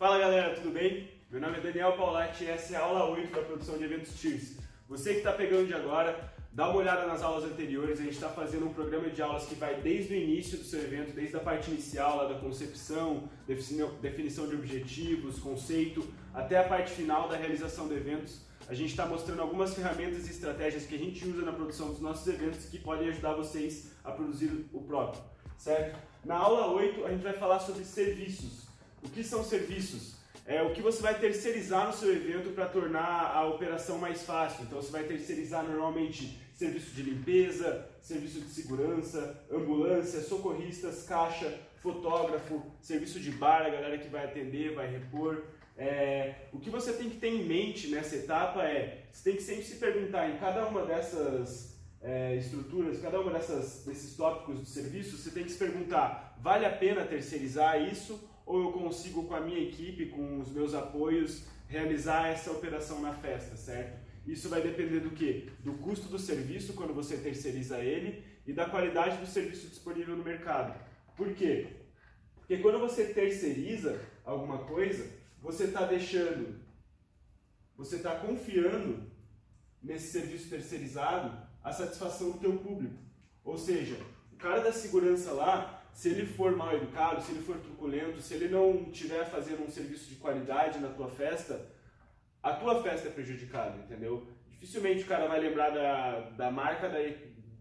Fala galera, tudo bem? Meu nome é Daniel Paulatti e essa é a aula 8 da produção de eventos Cheers. Você que está pegando de agora, dá uma olhada nas aulas anteriores, a gente está fazendo um programa de aulas que vai desde o início do seu evento, desde a parte inicial, lá da concepção, definição de objetivos, conceito, até a parte final da realização do evento. A gente está mostrando algumas ferramentas e estratégias que a gente usa na produção dos nossos eventos que podem ajudar vocês a produzir o próprio, certo? Na aula 8 a gente vai falar sobre serviços. O que são serviços? É o que você vai terceirizar no seu evento para tornar a operação mais fácil. Então você vai terceirizar normalmente serviço de limpeza, serviço de segurança, ambulância, socorristas, caixa, fotógrafo, serviço de bar, a galera que vai atender, vai repor. É, o que você tem que ter em mente nessa etapa é, você tem que sempre se perguntar em cada uma dessas é, estruturas, cada uma dessas, desses tópicos de serviço, você tem que se perguntar, vale a pena terceirizar isso ou eu consigo com a minha equipe, com os meus apoios, realizar essa operação na festa, certo? Isso vai depender do que? Do custo do serviço quando você terceiriza ele e da qualidade do serviço disponível no mercado. Por quê? Porque quando você terceiriza alguma coisa, você está deixando, você está confiando nesse serviço terceirizado a satisfação do teu público. Ou seja, o cara da segurança lá, se ele for mal educado, se ele for truculento, se ele não estiver fazendo um serviço de qualidade na tua festa, a tua festa é prejudicada, entendeu? Dificilmente o cara vai lembrar da, da marca da,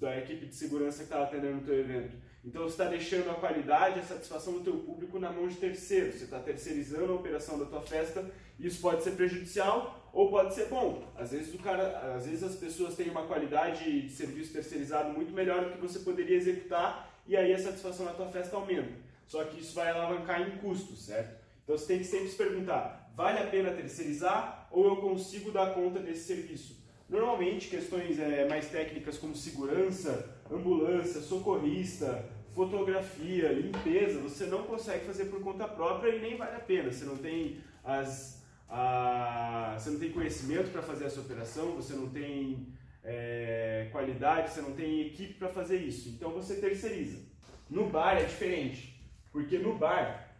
da equipe de segurança que estava atendendo o teu evento. Então você está deixando a qualidade, a satisfação do teu público na mão de terceiros. Você está terceirizando a operação da tua festa. E isso pode ser prejudicial ou pode ser bom. Às vezes o cara, às vezes as pessoas têm uma qualidade de serviço terceirizado muito melhor do que você poderia executar e aí a satisfação na tua festa aumenta. Só que isso vai alavancar em custos, certo? Então você tem que sempre se perguntar: vale a pena terceirizar ou eu consigo dar conta desse serviço? Normalmente, questões é, mais técnicas como segurança, ambulância, socorrista, fotografia, limpeza, você não consegue fazer por conta própria e nem vale a pena. Você não tem as, a, você não tem conhecimento para fazer essa operação, você não tem é, qualidade, você não tem equipe para fazer isso. Então você terceiriza. No bar é diferente, porque no bar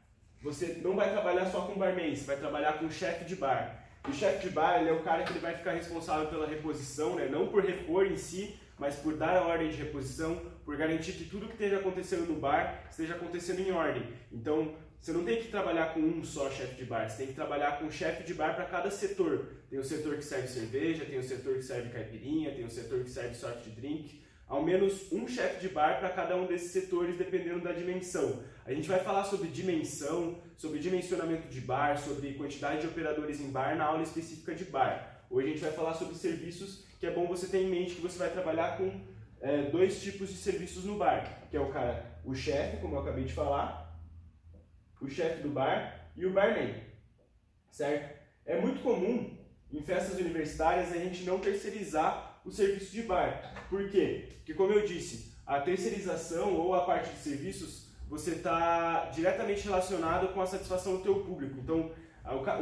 você não vai trabalhar só com barman, você vai trabalhar com o chefe de bar. O chefe de bar ele é o cara que ele vai ficar responsável pela reposição, né? não por repor em si, mas por dar a ordem de reposição, por garantir que tudo que esteja acontecendo no bar esteja acontecendo em ordem. Então, você não tem que trabalhar com um só chefe de bar, você tem que trabalhar com um chefe de bar para cada setor. Tem o setor que serve cerveja, tem o setor que serve caipirinha, tem o setor que serve soft drink. Ao menos um chefe de bar para cada um desses setores, dependendo da dimensão. A gente vai falar sobre dimensão, sobre dimensionamento de bar, sobre quantidade de operadores em bar na aula específica de bar. Hoje a gente vai falar sobre serviços que é bom você ter em mente que você vai trabalhar com é, dois tipos de serviços no bar, que é o cara, o chefe, como eu acabei de falar, o chefe do bar e o barman, certo? É muito comum em festas universitárias a gente não terceirizar o serviço de bar. Por quê? Porque, como eu disse, a terceirização ou a parte de serviços você está diretamente relacionado com a satisfação do teu público. Então,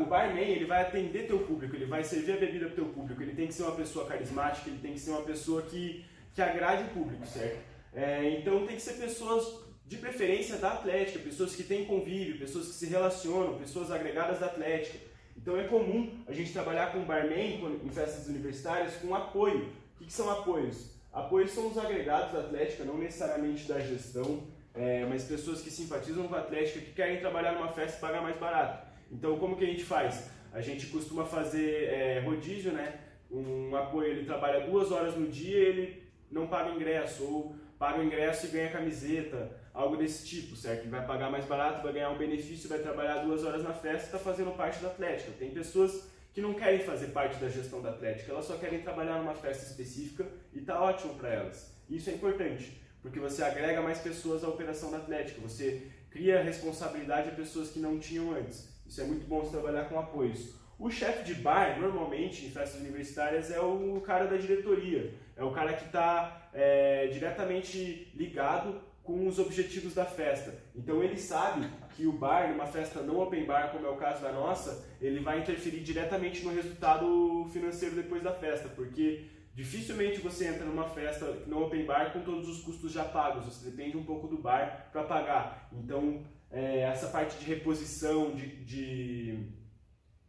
o barman ele vai atender teu público, ele vai servir a bebida para teu público, ele tem que ser uma pessoa carismática, ele tem que ser uma pessoa que, que agrade o público, certo? É, então tem que ser pessoas de preferência da Atlética, pessoas que têm convívio, pessoas que se relacionam, pessoas agregadas da Atlética. Então é comum a gente trabalhar com barman em festas universitárias com apoio. O que, são apoios? Apoios são os agregados da Atlética, não necessariamente da gestão, é, mas pessoas que simpatizam com a Atlética, que querem trabalhar numa festa e pagar mais barato. Então como que a gente faz? A gente costuma fazer é, rodízio, né? Um apoio, ele trabalha duas horas no dia, ele não paga ingresso, ou paga o ingresso e ganha camiseta, algo desse tipo, certo? Vai pagar mais barato, vai ganhar um benefício, vai trabalhar duas horas na festa e está fazendo parte da Atlética. Tem pessoas que não querem fazer parte da gestão da Atlética, elas só querem trabalhar numa festa específica e está ótimo para elas. Isso é importante, porque você agrega mais pessoas à operação da Atlética, você cria responsabilidade a pessoas que não tinham antes. Isso é muito bom se trabalhar com apoios. O chefe de bar, normalmente, em festas universitárias, é o cara da diretoria. É o cara que está é, diretamente ligado com os objetivos da festa. Então ele sabe que o bar, numa festa não open bar, como é o caso da nossa, ele vai interferir diretamente no resultado financeiro depois da festa, porque dificilmente você entra numa festa não open bar com todos os custos já pagos, você depende um pouco do bar para pagar. Então é, essa parte de reposição de, de,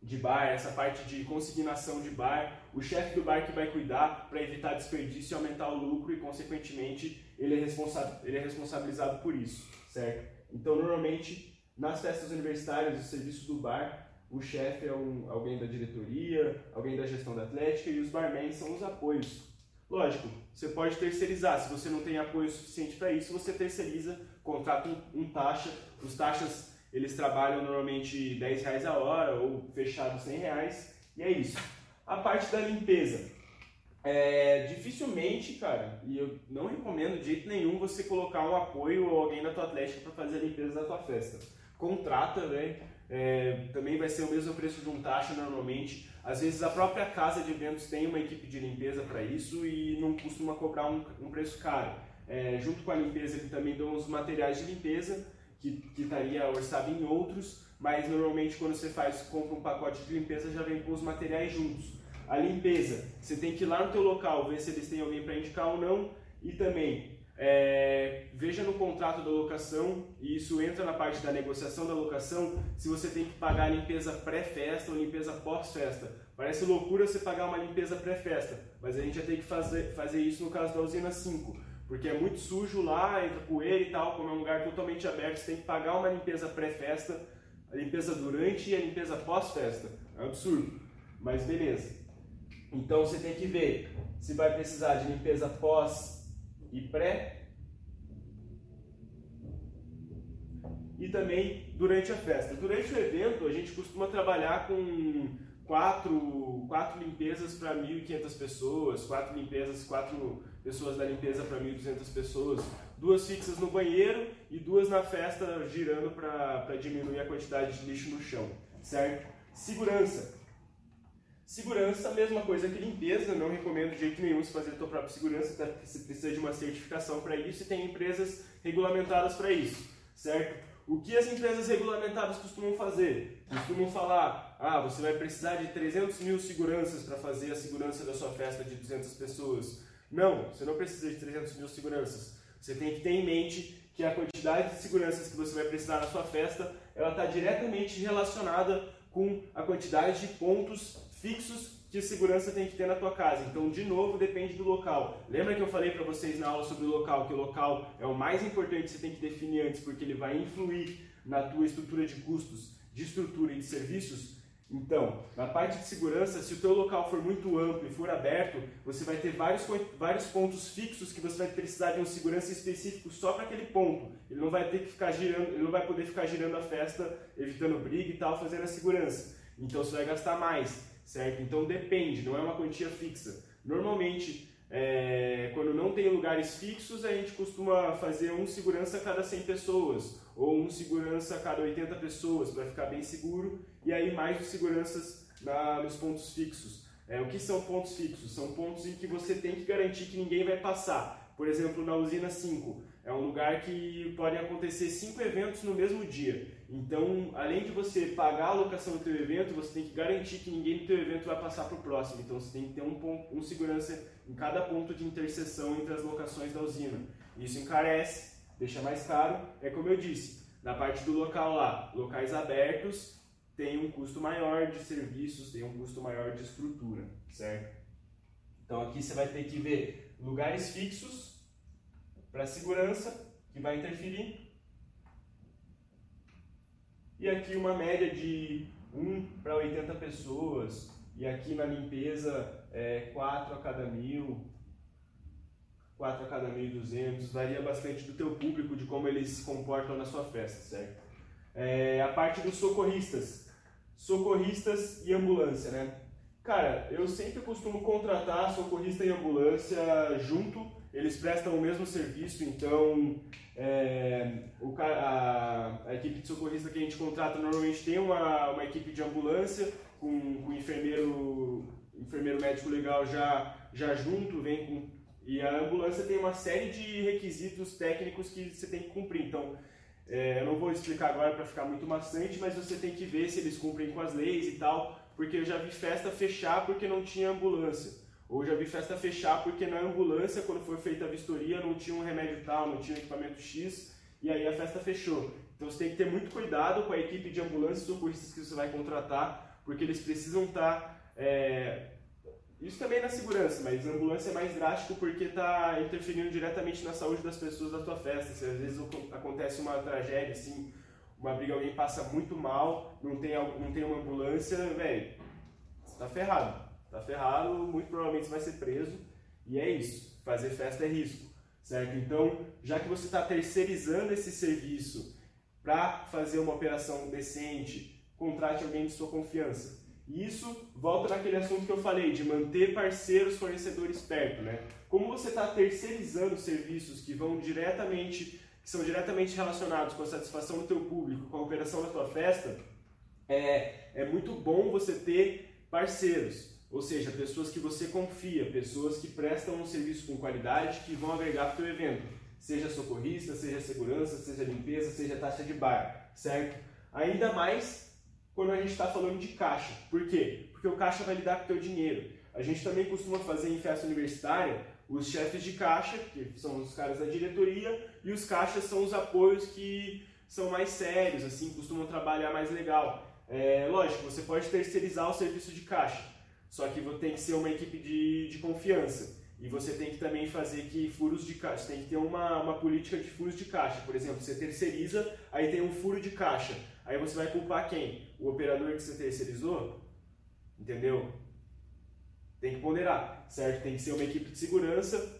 de bar, essa parte de consignação de bar, o chefe do bar que vai cuidar para evitar desperdício e aumentar o lucro e, consequentemente, ele é, responsa ele é responsabilizado por isso, certo? Então, normalmente, nas festas universitárias, o serviço do bar, o chefe é um, alguém da diretoria, alguém da gestão da atlética e os barmans são os apoios. Lógico, você pode terceirizar. Se você não tem apoio suficiente para isso, você terceiriza, contrata um, um, taxa. Os taxas eles trabalham normalmente 10 reais a hora ou fechado 100 reais e é isso. A parte da limpeza. É, dificilmente, cara, e eu não recomendo de jeito nenhum você colocar um apoio ou alguém na tua atlética para fazer a limpeza da tua festa. Contrata, né? É, também vai ser o mesmo preço de um taxa normalmente. Às vezes a própria casa de eventos tem uma equipe de limpeza para isso e não costuma cobrar um, um preço caro. É, junto com a limpeza, ele também dão os materiais de limpeza, que, que estaria orçado em outros, mas normalmente quando você faz, compra um pacote de limpeza, já vem com os materiais juntos. A limpeza, você tem que ir lá no teu local, ver se eles têm alguém para indicar ou não, e também é, veja no contrato da locação, e isso entra na parte da negociação da locação, se você tem que pagar a limpeza pré-festa ou limpeza pós-festa. Parece loucura você pagar uma limpeza pré-festa, mas a gente já tem que fazer, fazer isso no caso da usina 5, porque é muito sujo lá, entra poeira e tal, como é um lugar totalmente aberto, você tem que pagar uma limpeza pré-festa, a limpeza durante e a limpeza pós-festa. É um absurdo, mas beleza. Então você tem que ver se vai precisar de limpeza pós e pré. E também durante a festa. Durante o evento, a gente costuma trabalhar com quatro, quatro limpezas para 1.500 pessoas, quatro limpezas, quatro pessoas da limpeza para 1.200 pessoas, duas fixas no banheiro e duas na festa girando para diminuir a quantidade de lixo no chão, certo? Segurança. Segurança, mesma coisa que limpeza, não recomendo de jeito nenhum se fazer a tua própria segurança, até porque você precisa de uma certificação para isso e tem empresas regulamentadas para isso, certo? O que as empresas regulamentadas costumam fazer? Costumam falar, ah, você vai precisar de 300 mil seguranças para fazer a segurança da sua festa de 200 pessoas. Não, você não precisa de 300 mil seguranças. Você tem que ter em mente que a quantidade de seguranças que você vai precisar na sua festa, ela está diretamente relacionada com a quantidade de pontos fixos que segurança tem que ter na tua casa. Então, de novo, depende do local. Lembra que eu falei para vocês na aula sobre o local, que o local é o mais importante que você tem que definir antes, porque ele vai influir na tua estrutura de custos, de estrutura e de serviços? Então, na parte de segurança, se o teu local for muito amplo e for aberto, você vai ter vários, vários pontos fixos que você vai precisar de um segurança específico só para aquele ponto. Ele não vai ter que ficar girando, ele não vai poder ficar girando a festa, evitando briga e tal, fazendo a segurança. Então você vai gastar mais certo? Então depende, não é uma quantia fixa. Normalmente, é, quando não tem lugares fixos, a gente costuma fazer um segurança a cada 100 pessoas, ou um segurança a cada 80 pessoas, para ficar bem seguro, e aí mais os seguranças na, nos pontos fixos. É, o que são pontos fixos? São pontos em que você tem que garantir que ninguém vai passar. Por exemplo, na usina 5, é um lugar que podem acontecer cinco eventos no mesmo dia. Então, além de você pagar a locação do teu evento, você tem que garantir que ninguém do teu evento vai passar para o próximo. Então, você tem que ter um, ponto, um segurança em cada ponto de interseção entre as locações da usina. Isso encarece, deixa mais caro. É como eu disse, na parte do local lá, locais abertos tem um custo maior de serviços, tem um custo maior de estrutura, certo? Então, aqui você vai ter que ver lugares fixos para segurança, que vai interferir. E aqui uma média de 1 para 80 pessoas. E aqui na limpeza, é, 4 a cada mil, 4 a cada 1.200. Varia bastante do teu público, de como eles se comportam na sua festa, certo? É, a parte dos socorristas. Socorristas e ambulância, né? Cara, eu sempre costumo contratar socorrista e ambulância junto eles prestam o mesmo serviço, então é, o, a, a, equipe de socorrista que a gente contrata normalmente tem uma, uma equipe de ambulância com, com enfermeiro, enfermeiro médico legal já, já junto, vem com, e a ambulância tem uma série de requisitos técnicos que você tem que cumprir. Então, é, eu não vou explicar agora para ficar muito maçante, mas você tem que ver se eles cumprem com as leis e tal, porque eu já vi festa fechar porque não tinha ambulância. Ou já vi festa fechar porque na ambulância, quando foi feita a vistoria, não tinha um remédio tal, não tinha um equipamento X, e aí a festa fechou. Então você tem que ter muito cuidado com a equipe de ambulâncias e socorristas que você vai contratar, porque eles precisam estar. Tá, é... Isso também é na segurança, mas ambulância é mais drástico porque está interferindo diretamente na saúde das pessoas da tua festa. Se às vezes acontece uma tragédia, assim, uma briga, alguém passa muito mal, não tem, não tem uma ambulância, velho, você tá ferrado. Tá ferrado, muito provavelmente você vai ser preso. E é isso. Fazer festa é risco, certo? Então, já que você está terceirizando esse serviço para fazer uma operação decente, contrate alguém de sua confiança. Isso volta naquele assunto que eu falei, de manter parceiros fornecedores perto, né? Como você está terceirizando serviços que vão diretamente, que são diretamente relacionados com a satisfação do teu público, com a operação da tua festa, é, é muito bom você ter parceiros, ou seja, pessoas que você confia, pessoas que prestam um serviço com qualidade que vão agregar para o teu evento, seja socorrista, seja segurança, seja limpeza, seja taxa de bar, certo? Ainda mais quando a gente está falando de caixa. Por quê? Porque o caixa vai lidar com o teu dinheiro. A gente também costuma fazer em festa universitária os chefes de caixa, que são os caras da diretoria, e os caixas são os apoios que são mais sérios, assim, costumam trabalhar mais legal. É, lógico, você pode terceirizar o serviço de caixa, só que tem que ser uma equipe de, de confiança. E você tem que também fazer que furos de caixa, tem que ter uma, uma política de furos de caixa. Por exemplo, você terceiriza, aí tem um furo de caixa. Aí você vai culpar quem? O operador que você terceirizou? Entendeu? Tem que ponderar, certo? Tem que ser uma equipe de segurança,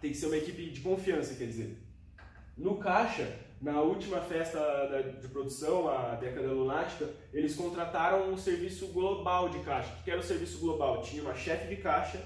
tem que ser uma equipe de confiança, quer dizer. No caixa, na última festa de produção, a década lunática, eles contrataram um serviço global de caixa. O que era o serviço global? Tinha uma chefe de caixa,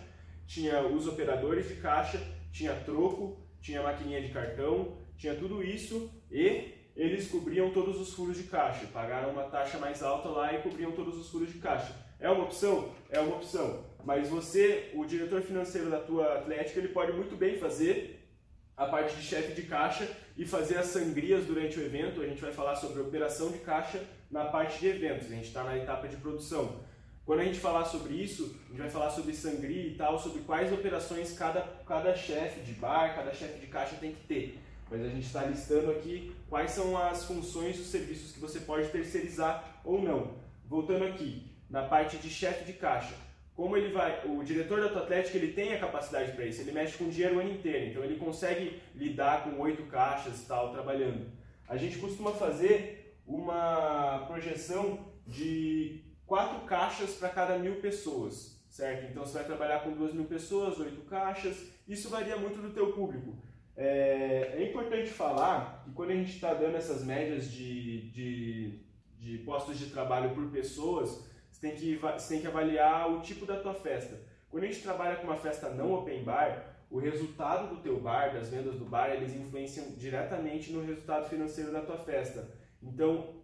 tinha os operadores de caixa, tinha troco, tinha maquininha de cartão, tinha tudo isso e eles cobriam todos os furos de caixa, pagaram uma taxa mais alta lá e cobriam todos os furos de caixa. É uma opção? É uma opção. Mas você, o diretor financeiro da tua atlética, ele pode muito bem fazer a parte de chefe de caixa e fazer as sangrias durante o evento. A gente vai falar sobre operação de caixa na parte de eventos. A gente está na etapa de produção. Quando a gente falar sobre isso, a gente vai falar sobre sangria e tal, sobre quais operações cada, cada chefe de bar, cada chefe de caixa tem que ter. Mas a gente está listando aqui quais são as funções dos serviços que você pode terceirizar ou não. Voltando aqui, na parte de chefe de caixa. Como ele vai, o diretor da tua atlética ele tem a capacidade para isso, ele mexe com dinheiro o ano inteiro, então ele consegue lidar com oito caixas tal trabalhando. A gente costuma fazer uma projeção de quatro caixas para cada mil pessoas, certo? Então você vai trabalhar com duas mil pessoas, oito caixas, isso varia muito do teu público. É, é importante falar que quando a gente está dando essas médias de, de, de, postos de trabalho por pessoas, você tem, que, você tem que avaliar o tipo da tua festa. Quando a gente trabalha com uma festa não open bar, o resultado do teu bar, das vendas do bar, eles influenciam diretamente no resultado financeiro da tua festa. Então,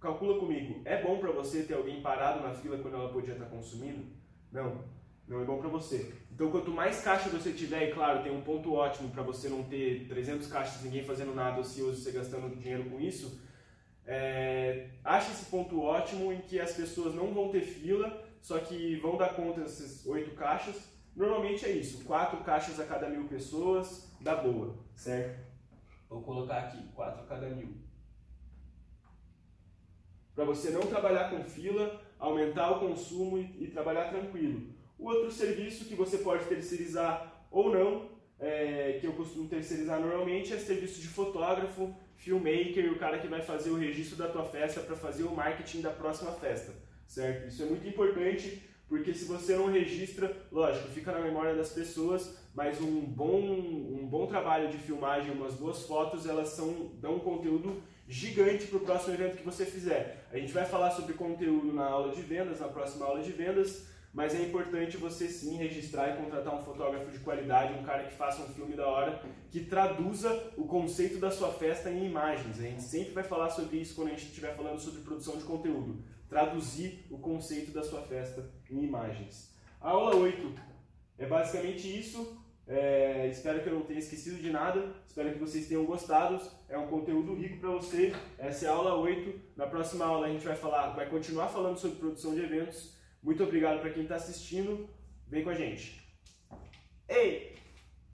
calcula comigo, é bom para você ter alguém parado na fila quando ela podia estar tá consumindo? Não, não é bom para você. Então, quanto mais caixa você tiver, e claro, tem um ponto ótimo para você não ter 300 caixas, ninguém fazendo nada ocioso, você gastando dinheiro com isso, é, acha esse ponto ótimo em que as pessoas não vão ter fila, só que vão dar conta dessas oito caixas. Normalmente é isso, quatro caixas a cada mil pessoas, dá boa, certo? Vou colocar aqui, quatro a cada mil para você não trabalhar com fila, aumentar o consumo e, e, trabalhar tranquilo. Outro serviço que você pode terceirizar ou não, é, que eu costumo terceirizar normalmente, é serviço de fotógrafo, filmmaker, o cara que vai fazer o registro da tua festa para fazer o marketing da próxima festa, certo? Isso é muito importante porque se você não registra, lógico, fica na memória das pessoas, mas um bom, um bom trabalho de filmagem, umas boas fotos, elas são, dão um conteúdo gigante para o próximo evento que você fizer. A gente vai falar sobre conteúdo na aula de vendas, na próxima aula de vendas, mas é importante você sim registrar e contratar um fotógrafo de qualidade, um cara que faça um filme da hora, que traduza o conceito da sua festa em imagens. A gente sempre vai falar sobre isso quando a gente estiver falando sobre produção de conteúdo. Traduzir o conceito da sua festa em imagens. A aula 8 é basicamente isso. É, espero que eu não tenha esquecido de nada. Espero que vocês tenham gostado. É um conteúdo rico para você. Essa é a aula 8. Na próxima aula a gente vai falar, vai continuar falando sobre produção de eventos. Muito obrigado para quem está assistindo. Vem com a gente. Ei!